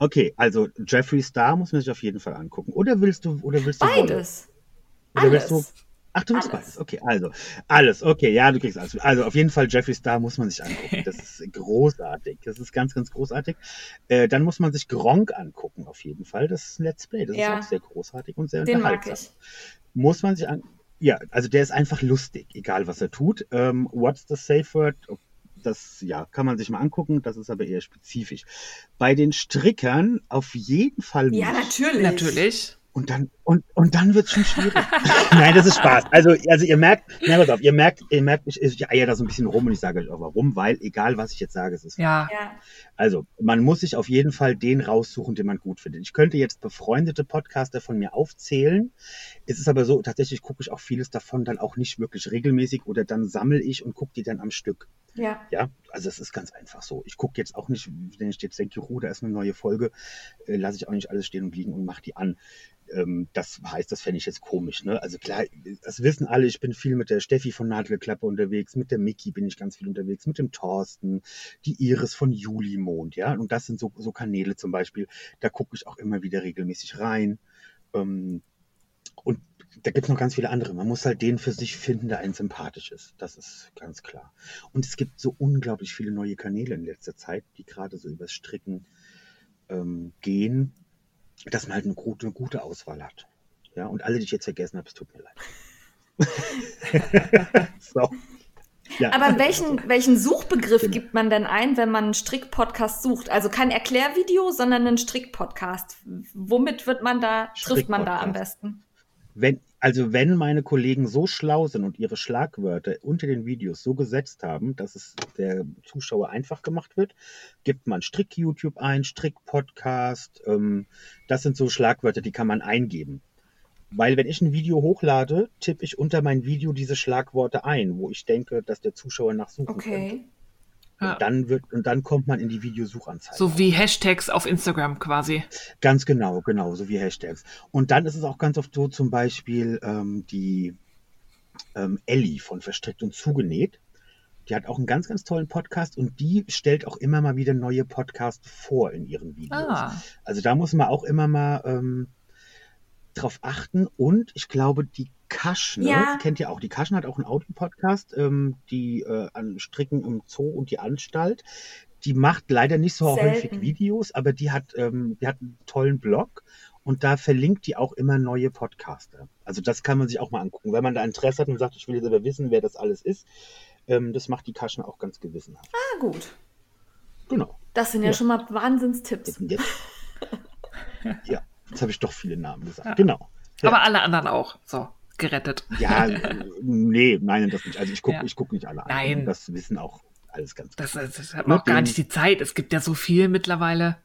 okay, also Jeffree Star muss man sich auf jeden Fall angucken. Oder willst du, oder willst du Wolle? Beides. Oder willst du, Alles. Ach, du Alles. beides. Okay, also alles. Okay, ja, du kriegst alles. Also auf jeden Fall Jeffree Star muss man sich angucken. Das ist großartig. Das ist ganz, ganz großartig. Äh, dann muss man sich Gronk angucken, auf jeden Fall. Das ist ein Let's Play. Das Ja. ist auch sehr großartig und sehr Den mag unterhaltsam ich. muss man sich an. Ja, also der ist einfach lustig, egal was er tut. Ähm, what's the safe word? Das ja, kann man sich mal angucken, das ist aber eher spezifisch. Bei den Strickern auf jeden Fall Ja, natürlich. Natürlich. Und dann, und, und dann wird's schon schwierig. Nein, das ist Spaß. Also, also ihr merkt, na, pass auf, ihr merkt, ihr merkt, ich, ich eier da so ein bisschen rum und ich sage euch auch warum, weil egal was ich jetzt sage, es ist Ja. Ja. also, man muss sich auf jeden Fall den raussuchen, den man gut findet. Ich könnte jetzt befreundete Podcaster von mir aufzählen. Es ist aber so, tatsächlich gucke ich auch vieles davon dann auch nicht wirklich regelmäßig oder dann sammle ich und gucke die dann am Stück. Ja. Ja, also es ist ganz einfach so. Ich gucke jetzt auch nicht, wenn ich jetzt denke, oh, da ist eine neue Folge, äh, lasse ich auch nicht alles stehen und liegen und mache die an. Ähm, das heißt, das fände ich jetzt komisch. Ne? Also klar, das wissen alle, ich bin viel mit der Steffi von Nadelklappe unterwegs, mit der Mickey bin ich ganz viel unterwegs, mit dem Thorsten, die Iris von Julimond, ja. Und das sind so, so Kanäle zum Beispiel, da gucke ich auch immer wieder regelmäßig rein. Ähm, und da gibt es noch ganz viele andere. Man muss halt den für sich finden, der einen sympathisch ist. Das ist ganz klar. Und es gibt so unglaublich viele neue Kanäle in letzter Zeit, die gerade so übers Stricken ähm, gehen dass man halt eine gute, eine gute Auswahl hat. Ja, und alle, die ich jetzt vergessen habe, es tut mir leid. so. Ja. Aber welchen, welchen Suchbegriff genau. gibt man denn ein, wenn man einen Strick-Podcast sucht? Also kein Erklärvideo, sondern einen Strick-Podcast. Womit wird man da, trifft man da am besten? Wenn, also wenn meine Kollegen so schlau sind und ihre Schlagwörter unter den Videos so gesetzt haben, dass es der Zuschauer einfach gemacht wird, gibt man Strick-YouTube ein, Strick-Podcast. Ähm, das sind so Schlagwörter, die kann man eingeben. Weil wenn ich ein Video hochlade, tippe ich unter mein Video diese Schlagworte ein, wo ich denke, dass der Zuschauer nachsuchen okay. könnte. Ja. Und, dann wird, und dann kommt man in die Videosuchanzeige. So wie Hashtags auf Instagram quasi. Ganz genau, genau, so wie Hashtags. Und dann ist es auch ganz oft so, zum Beispiel ähm, die ähm, Ellie von Verstrickt und Zugenäht. Die hat auch einen ganz, ganz tollen Podcast und die stellt auch immer mal wieder neue Podcasts vor in ihren Videos. Ah. Also da muss man auch immer mal ähm, drauf achten. Und ich glaube, die Kaschne, ja. kennt ihr auch. Die Kaschne hat auch einen Audio-Podcast, ähm, die äh, an Stricken im Zoo und die Anstalt. Die macht leider nicht so Selten. häufig Videos, aber die hat, ähm, die hat einen tollen Blog und da verlinkt die auch immer neue Podcaster. Also das kann man sich auch mal angucken. Wenn man da Interesse hat und sagt, ich will jetzt aber wissen, wer das alles ist, ähm, das macht die Kaschne auch ganz gewissenhaft. Ah, gut. Genau. Das sind ja, ja. schon mal Wahnsinnstipps. Jetzt, ja, jetzt habe ich doch viele Namen gesagt. Ja. Genau. Ja. Aber alle anderen auch. So gerettet. Ja, nee, nein, das nicht. Also ich gucke ja. guck nicht alle an. Nein. Das wissen auch alles ganz gut. Das, das hat man auch gar nicht die Zeit. Es gibt ja so viel mittlerweile.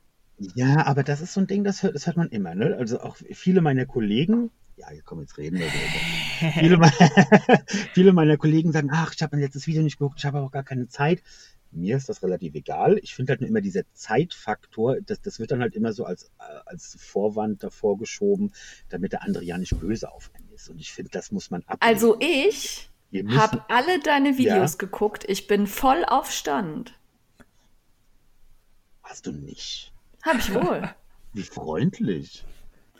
Ja, aber das ist so ein Ding, das hört, das hört man immer. Ne? Also auch viele meiner Kollegen, ja, komm, jetzt reden wir. viele, viele meiner Kollegen sagen, ach, ich habe mein letztes Video nicht geguckt, ich habe auch gar keine Zeit. Mir ist das relativ egal. Ich finde halt nur immer dieser Zeitfaktor, das, das wird dann halt immer so als, als Vorwand davor geschoben, damit der andere ja nicht böse auf ist. Und ich finde, das muss man ab. Also ich habe alle deine Videos ja? geguckt. Ich bin voll auf Stand. Hast du nicht? Hab ich wohl. Wie freundlich.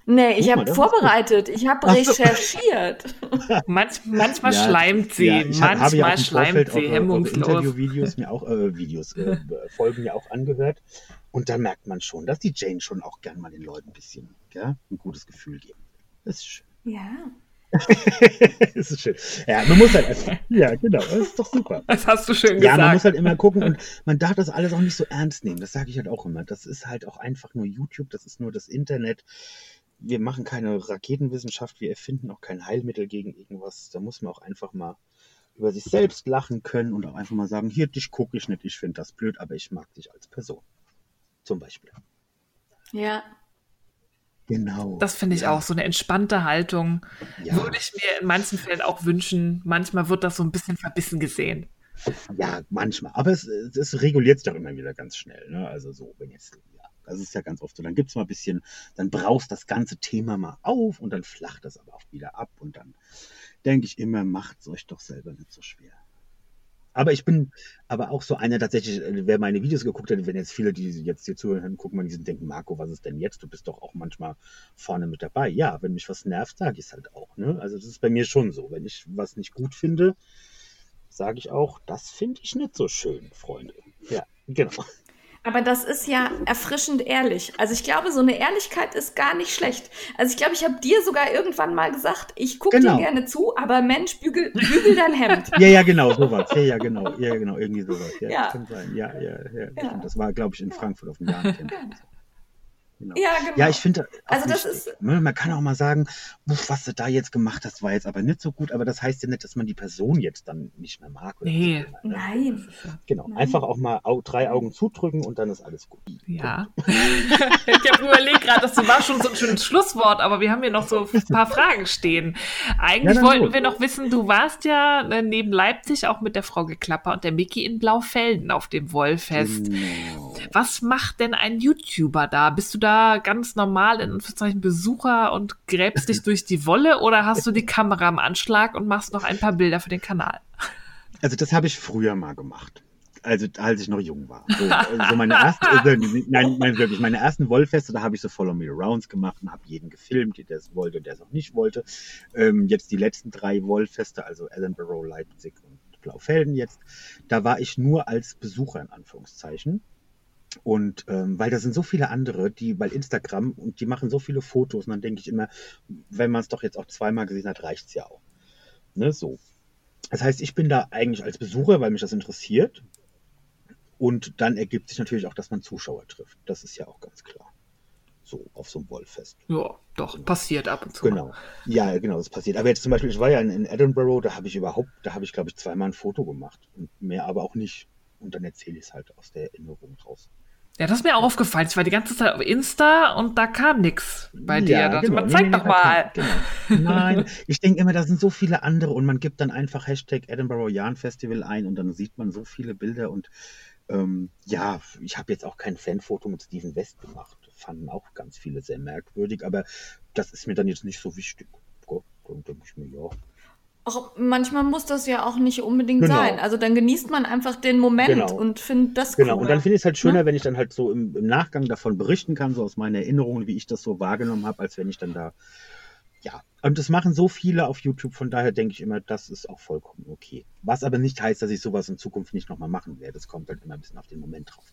Nee, ich habe vorbereitet, ich habe recherchiert. Manch, manchmal ja, schleimt sie, ja, manchmal ja schleimt sie auf, hemmungslos. Interviewvideos mir auch, äh, Videos, äh, Folgen mir auch angehört. Und dann merkt man schon, dass die Jane schon auch gern mal den Leuten ein bisschen gell, ein gutes Gefühl geben. Das ist schön. Ja. Das ist schön. Ja, man muss halt einfach, ja, genau, das ist doch super. Das hast du schön gesagt. Ja, man muss halt immer gucken und man darf das alles auch nicht so ernst nehmen. Das sage ich halt auch immer. Das ist halt auch einfach nur YouTube, das ist nur das Internet wir machen keine Raketenwissenschaft, wir erfinden auch kein Heilmittel gegen irgendwas. Da muss man auch einfach mal über sich selbst lachen können und auch einfach mal sagen, hier, dich gucke ich nicht, ich finde das blöd, aber ich mag dich als Person. Zum Beispiel. Ja. Genau. Das finde ich ja. auch so eine entspannte Haltung. Ja. Würde ich mir in manchen Fällen auch wünschen. Manchmal wird das so ein bisschen verbissen gesehen. Ja, manchmal. Aber es, es reguliert sich doch immer wieder ganz schnell. Ne? Also so, wenn jetzt das ist ja ganz oft so. Dann gibt es mal ein bisschen, dann brauchst das ganze Thema mal auf und dann flacht das aber auch wieder ab. Und dann denke ich immer, macht es euch doch selber nicht so schwer. Aber ich bin aber auch so einer tatsächlich, äh, wer meine Videos geguckt hat, wenn jetzt viele, die jetzt hier zuhören, gucken mal diesen denken, Marco, was ist denn jetzt? Du bist doch auch manchmal vorne mit dabei. Ja, wenn mich was nervt, sage ich es halt auch. Ne? Also das ist bei mir schon so. Wenn ich was nicht gut finde, sage ich auch, das finde ich nicht so schön, Freunde. Ja, genau. Aber das ist ja erfrischend ehrlich. Also ich glaube, so eine Ehrlichkeit ist gar nicht schlecht. Also ich glaube, ich habe dir sogar irgendwann mal gesagt, ich gucke genau. dir gerne zu, aber Mensch, bügel, bügel dein Hemd. ja, ja, genau, sowas. Ja, ja, genau. Ja, genau, irgendwie sowas. Ja, ja. kann sein. Ja, ja, ja. ja. Das war, glaube ich, in Frankfurt auf dem Jahrencamp. Genau. Ja, genau. Ja, ich finde, also das ist, ne, man kann auch mal sagen, was du da jetzt gemacht hast, war jetzt aber nicht so gut, aber das heißt ja nicht, dass man die Person jetzt dann nicht mehr mag. nee, so, ne? nein. Genau, nein. einfach auch mal drei Augen zudrücken und dann ist alles gut. Ja. ich habe überlegt gerade, das war schon so ein schönes Schlusswort, aber wir haben hier noch so ein paar Fragen stehen. Eigentlich ja, wollten gut. wir noch wissen, du warst ja äh, neben Leipzig auch mit der Frau Geklapper und der Mickey in Blaufelden auf dem Wollfest. Genau. Was macht denn ein YouTuber da? Bist du da da ganz normal in Anführungszeichen Besucher und gräbst dich durch die Wolle oder hast du die Kamera am Anschlag und machst noch ein paar Bilder für den Kanal? Also das habe ich früher mal gemacht. Also als ich noch jung war. So, so meine ersten, also, nein, nein, wirklich, meine ersten Wollfeste, da habe ich so Follow Me Arounds gemacht und habe jeden gefilmt, der es wollte und der es auch nicht wollte. Ähm, jetzt die letzten drei Wollfeste, also Edinburgh, Leipzig und Blaufelden jetzt, da war ich nur als Besucher in Anführungszeichen. Und ähm, weil da sind so viele andere, die bei Instagram und die machen so viele Fotos und dann denke ich immer, wenn man es doch jetzt auch zweimal gesehen hat, reicht es ja auch. Ne, so. Das heißt, ich bin da eigentlich als Besucher, weil mich das interessiert. Und dann ergibt sich natürlich auch, dass man Zuschauer trifft. Das ist ja auch ganz klar. So auf so einem Wollfest. Ja, doch, passiert ab und zu. Genau. Ja, genau, das passiert. Aber jetzt zum Beispiel, ich war ja in, in Edinburgh, da habe ich überhaupt, da habe ich, glaube ich, zweimal ein Foto gemacht. Und mehr aber auch nicht. Und dann erzähle ich es halt aus der Erinnerung raus. Ja, das ist mir auch aufgefallen. Ich war die ganze Zeit auf Insta und da kam nichts bei dir. Da genau. man, zeig Nee, doch nee, mal. Genau. Nein, ich denke immer, da sind so viele andere und man gibt dann einfach Hashtag Edinburgh Yarn Festival ein und dann sieht man so viele Bilder und ähm, ja, ich habe jetzt auch kein Fanfoto mit Steven West gemacht. Fanden auch ganz viele sehr merkwürdig, aber das ist mir dann jetzt nicht so wichtig. Gott, dann denke ich mir, ja. Auch manchmal muss das ja auch nicht unbedingt Genau. sein. Also dann genießt man einfach den Moment Genau. und findet das Genau, cool. und dann finde ich es halt schöner, Ne? wenn ich dann halt so im, im Nachgang davon berichten kann, so aus meinen Erinnerungen, wie ich das so wahrgenommen habe, als wenn ich dann da, ja. Und das machen so viele auf YouTube, von daher denke ich immer, das ist auch vollkommen okay. Was aber nicht heißt, dass ich sowas in Zukunft nicht nochmal machen werde. Das kommt halt immer ein bisschen auf den Moment drauf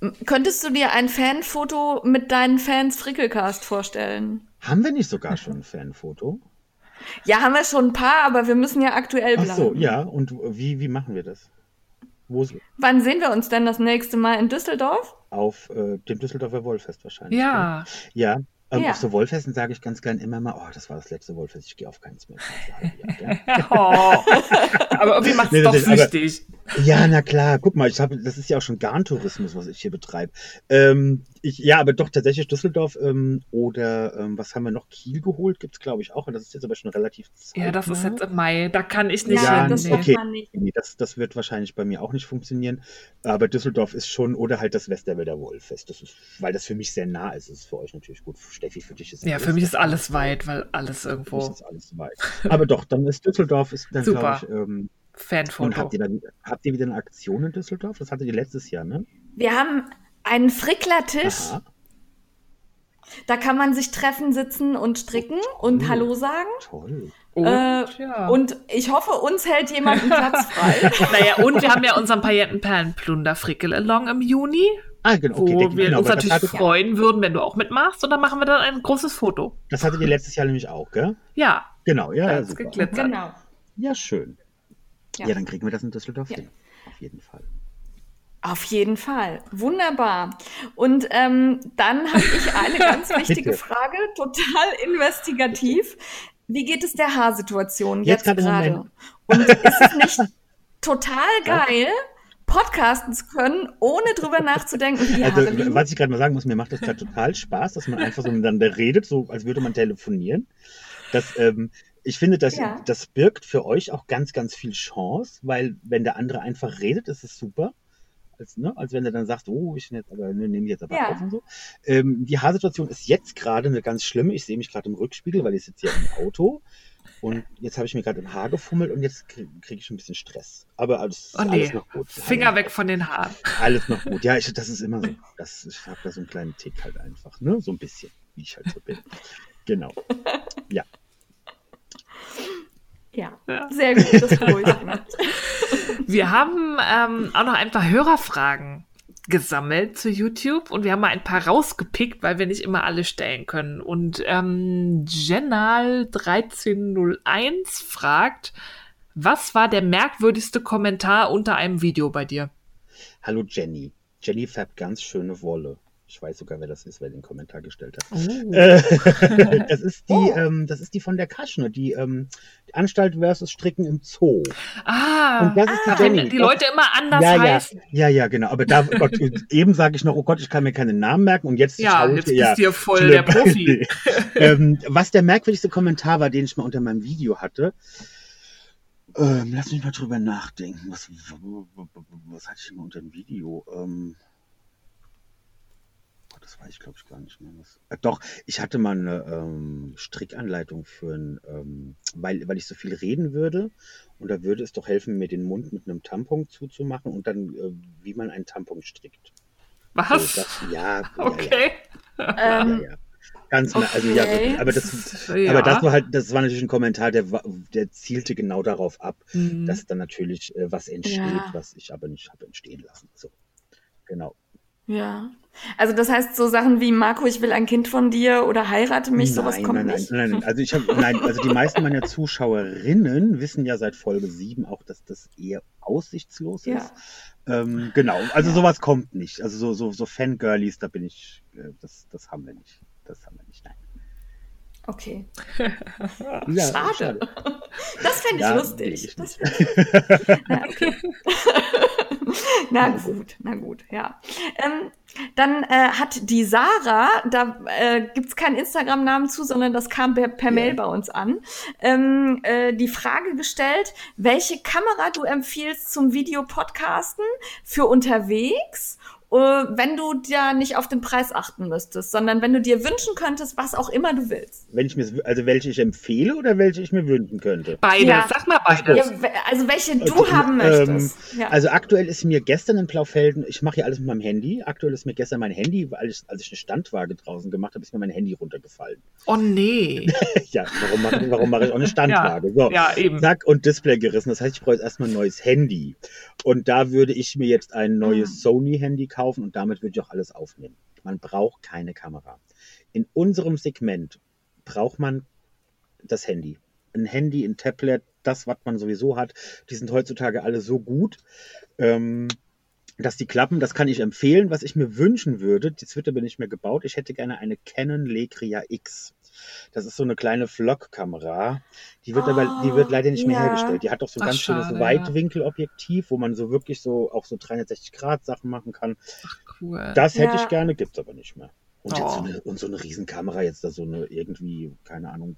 an. Könntest du dir ein Fanfoto mit deinen Fans Frickelcast vorstellen? Haben wir nicht sogar schon ein Fanfoto? Ja, haben wir schon ein paar, aber wir müssen ja aktuell Ach bleiben. so, ja. Und wie, wie machen wir das? Wo ist, Wann sehen wir uns denn das nächste Mal in Düsseldorf? auf äh, dem Düsseldorfer Wollfest wahrscheinlich. Ja. ne? Ja. Ähm, Ja. Auf so Wollfesten sage ich ganz gern immer mal, oh, das war das letzte Wollfest, ich gehe auf keins mehr. Ja, ja. Oh. Aber irgendwie macht es Nee, doch das ist aber- süchtig. Ja, na klar, guck mal, ich habe, das ist ja auch schon Garntourismus, was ich hier betreibe. Ähm, ich, ja, aber doch tatsächlich Düsseldorf ähm, oder ähm, was haben wir noch? Kiel geholt, gibt's glaube ich auch. Und das ist jetzt aber schon relativ Ja, das ist zeitnah. jetzt im Mai. Da kann ich nicht Ja, hin. das nee. okay. man nicht. Nee, das, das wird wahrscheinlich bei mir auch nicht funktionieren. Aber Düsseldorf ist schon, oder halt das Westerwälder Wollfest. Das ist, weil das für mich sehr nah ist. Das ist für euch natürlich gut. Steffi, für dich ist Ja, für mich ist alles weit, weil alles Für mich irgendwo ist alles weit. Aber doch, dann ist Düsseldorf, ist dann glaube ich, ähm, und Fanfoto. habt ihr dann, habt ihr wieder eine Aktion in Düsseldorf? Das hattet ihr letztes Jahr, ne? Wir haben einen Fricklertisch. Aha, Da kann man sich treffen, sitzen und stricken und Cool. Hallo sagen. toll. Und, Äh, ja. Und ich hoffe, uns hält jemand einen Platz frei. naja, und wir haben ja unseren Paillettenperlenplunder Frickel Along im Juni, Ah, genau, wo okay, wir genau, uns natürlich hattet, freuen würden, wenn du auch mitmachst. Und dann machen wir dann ein großes Foto. das hattet ihr letztes Jahr nämlich auch, gell? Ja, Genau, ja, ja ist super. geglitzert. genau. Ja, schön. Ja. Ja. dann kriegen wir das in Düsseldorf Ja. hin. Auf jeden Fall. Auf jeden Fall. Wunderbar. Und ähm, dann habe ich eine ganz wichtige. Frage, total investigativ. Wie geht es der Haarsituation Jetzt jetzt, gerade. Und ist es nicht total geil, podcasten zu können, ohne drüber nachzudenken, wie die Haare Also, liegen? was ich gerade mal sagen muss, mir macht das gerade total Spaß, dass man einfach so miteinander redet, so als würde man telefonieren. Das, ähm, ich finde, das, Ja. das birgt für euch auch ganz, ganz viel Chance, weil wenn der andere einfach redet, ist es super. Als, ne, als wenn du dann sagst, oh, ich nehm jetzt aber, ne, nehme ich jetzt aber Ja. auf und so. Ähm, die Haarsituation ist jetzt gerade eine ganz schlimme. Ich sehe mich gerade im Rückspiegel, weil ich sitze hier im Auto. Und jetzt habe ich mir gerade im Haar gefummelt und jetzt kriege krieg ich ein bisschen Stress. Aber alles, Oh nee, alles noch gut. Finger weg von den Haaren. Alles noch gut. Ja, ich, das ist immer so. Das, ich habe da so einen kleinen Tick halt einfach, ne? So ein bisschen, wie ich halt so bin. Genau. Ja. Ja, Ja. sehr gut, das beruhigt mich. Wir haben ähm, auch noch ein paar Hörerfragen gesammelt zu YouTube und wir haben mal ein paar rausgepickt, weil wir nicht immer alle stellen können. Und ähm, Genal1301 fragt, was war der merkwürdigste Kommentar unter einem Video bei dir? Hallo Jenny. Jenny färbt ganz schöne Wolle. Ich weiß sogar, wer das ist, wer den Kommentar gestellt hat. Oh. Äh, das ist die, Oh. ähm, das ist die von der Kaschner, die, ähm, Anstalt versus Stricken im Zoo. Ah, Und das ist die Jenny. die Leute immer anders ja, ja, heißen. ja, ja, genau. Aber da, oh Gott, eben sage ich noch, oh Gott, ich kann mir keinen Namen merken und jetzt Ja, jetzt bist ja, du ja voll schlimm. der Profi. ähm, was der merkwürdigste Kommentar war, den ich mal unter meinem Video hatte. Ähm, lass mich mal drüber nachdenken. Was, was hatte ich mal unter dem Video? Ähm, das weiß ich glaube ich gar nicht mehr. Was, äh, doch, ich hatte mal eine ähm, Strickanleitung für ein, ähm, weil, weil ich so viel reden würde. Und da würde es doch helfen, mir den Mund mit einem Tampon zuzumachen und dann, äh, wie man einen Tampon strickt. Was? So, das, ja, okay. Ja, ja. Ähm, ja, ja. Ganz, okay. also ja, aber das, Ja. aber das war halt, das war natürlich ein Kommentar, der, der zielte genau darauf ab, Mhm. dass dann natürlich äh, was entsteht, Ja. was ich aber nicht habe entstehen lassen. So, genau. Ja. Also das heißt so Sachen wie Marco, ich will ein Kind von dir oder heirate mich, sowas nein, kommt nein, nicht. Nein, nein, nein. Also ich habe, nein, also die meisten meiner Zuschauerinnen wissen ja seit Folge 7 auch, dass das eher aussichtslos Ja. ist. Ähm, genau, also sowas kommt nicht. Also so, so, so Fangirlies, da bin ich, äh, das, das haben wir nicht. Das haben wir nicht, nein. Okay. Ja, Schade. Das fände ich Ja, lustig. ich das fänd na, okay. na gut, na gut, ja. Ähm, dann äh, hat die Sarah, da äh, gibt's keinen Instagram-Namen zu, sondern das kam per, per Mail bei uns an, ähm, äh, die Frage gestellt, welche Kamera du empfiehlst zum Videopodcasten für unterwegs wenn du ja nicht auf den Preis achten müsstest, sondern wenn du dir wünschen könntest, was auch immer du willst. Wenn ich mir, also welche ich empfehle oder welche ich mir wünschen könnte? Beides, Ja. sag mal beides. Ja, also welche du Okay, haben ähm, möchtest. ja. Also aktuell ist mir gestern in Blaufelden, ich mache hier alles mit meinem Handy. Aktuell ist mir gestern mein Handy, weil ich, als ich eine Standwaage draußen gemacht habe, ist mir mein Handy runtergefallen. Oh nee. ja, warum mache ich, warum mache ich auch eine Standwaage? So. Ja, eben. Zack, und Display gerissen. Das heißt, ich brauche jetzt erstmal ein neues Handy. Und da würde ich mir jetzt ein neues Ah. Sony-Handy kaufen und damit würde ich auch alles aufnehmen. Man braucht keine Kamera. In unserem Segment braucht man das Handy. Ein Handy, ein Tablet, das, was man sowieso hat, die sind heutzutage alle so gut. Ähm, dass die klappen, das kann ich empfehlen. Was ich mir wünschen würde, das wird aber nicht mehr gebaut, ich hätte gerne eine Canon Legria X. Das ist so eine kleine Vlog-Kamera. Die wird aber, die wird leider nicht mehr ja. hergestellt. Die hat doch so ein Ach, ganz schönes schade, ja. Weitwinkelobjektiv, wo man so wirklich so auch so 360 Grad Sachen machen kann. Cool. Das hätte Ja. ich gerne, gibt's aber nicht mehr. Und, jetzt so Oh. eine, und so eine Riesenkamera, jetzt da so eine irgendwie, keine Ahnung,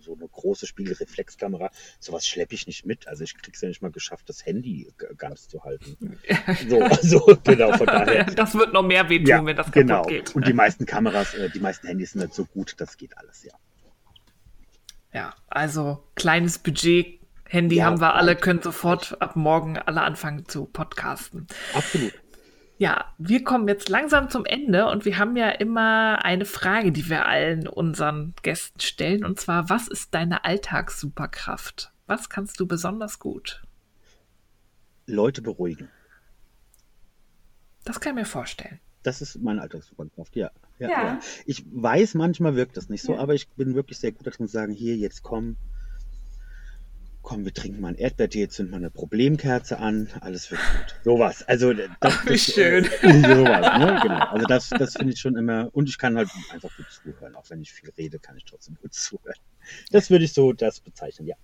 so eine große Spiegelreflexkamera, sowas schleppe ich nicht mit. Also ich krieg's ja nicht mal geschafft, das Handy ganz zu halten. So, also genau, von daher. das wird noch mehr wehtun, Ja, wenn das kaputt genau. geht. Und die meisten Kameras, äh, die meisten Handys sind nicht so gut, das geht alles, ja. Ja, also kleines Budget. Handy Ja, haben wir alle, können sofort ab morgen alle anfangen zu podcasten. Absolut. Ja, wir kommen jetzt langsam zum Ende und wir haben ja immer eine Frage, die wir allen unseren Gästen stellen. Und zwar, was ist deine Alltagssuperkraft? Was kannst du besonders gut? Leute beruhigen. Das kann ich mir vorstellen. Das ist meine Alltagssuperkraft, ja. Ja, Ja. ja. Ich weiß, manchmal wirkt das nicht so, Ja. aber ich bin wirklich sehr gut darin zu sagen, hier, jetzt komm, komm, wir trinken mal ein Erdbeertee, zünden mal eine Problemkerze an, alles wird gut. Sowas. Also das, Ach, wie das, schön. Äh, sowas, ne? Genau. Also das, das finde ich schon immer. Und ich kann halt einfach gut zuhören. Auch wenn ich viel rede, kann ich trotzdem gut zuhören. Das würde ich so das bezeichnen, ja.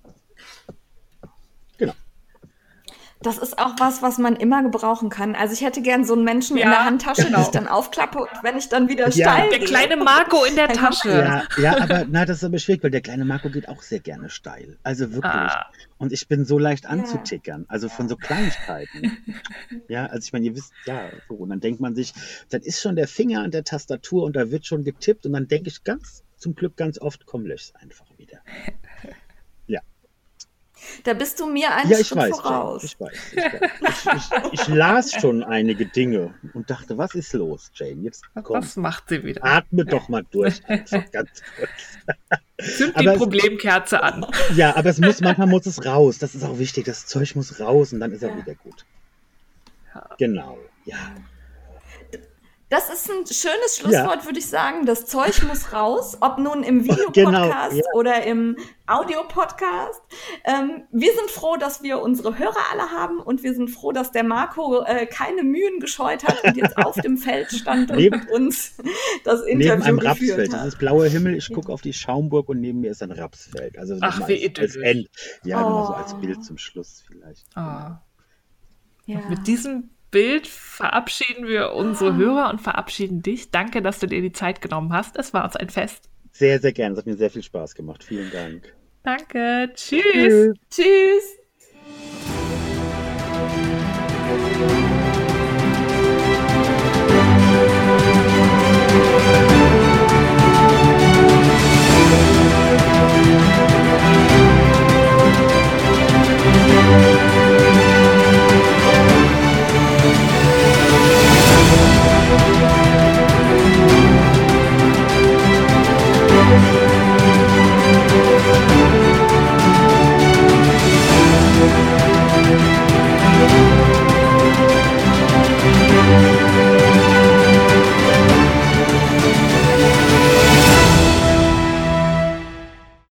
Das ist auch was, was man immer gebrauchen kann. Also ich hätte gern so einen Menschen in Ja, der Handtasche, genau. die ich dann aufklappe und wenn ich dann wieder Ja. steil Der gehe. kleine Marco in der Tasche. Ja, ja, aber na, das ist aber schwierig, weil der kleine Marco geht auch sehr gerne steil. Also wirklich. Ah. Und ich bin so leicht anzutickern, also von so Kleinigkeiten. Ja, also ich meine, ihr wisst, ja, so, und dann denkt man sich, dann ist schon der Finger an der Tastatur und da wird schon getippt und dann denke ich ganz, zum Glück ganz oft, komm, lösch's einfach wieder. Da bist du mir einen ja, ich Schritt weiß, voraus. Ich weiß. Ich, weiß. Ich, ich, ich las schon einige Dinge und dachte, was ist los, Jane? Jetzt komm, Was macht sie wieder? atme doch mal durch, ganz kurz. Zünd die Problemkerze an. Ja, aber es muss, manchmal muss es raus. Das ist auch wichtig. Das Zeug muss raus und dann ist er Ja. wieder gut. Genau, ja. Das ist ein schönes Schlusswort, würde ich sagen. Das Zeug muss raus, ob nun im Videopodcast Genau, ja. oder im Audiopodcast. Ähm, wir sind froh, dass wir unsere Hörer alle haben und wir sind froh, dass der Marco äh, keine Mühen gescheut hat und jetzt auf dem Feld stand und Neben- mit uns das Neben Interview einem geführt Rapsfeld. Das hat. ist blauer Himmel. Ich gucke auf die Schaumburg und neben mir ist ein Rapsfeld. Also Ach, wie als, als idyllisch. End. Ja, genau so Oh. als Bild zum Schluss vielleicht. Ah. Ja. Mit diesem Bild verabschieden wir unsere ah. Hörer und verabschieden dich. Danke, dass du dir die Zeit genommen hast. Es war uns ein Fest. Sehr, sehr gerne. Es hat mir sehr viel Spaß gemacht. Vielen Dank. Danke. Tschüss. Tschüss. Tschüss.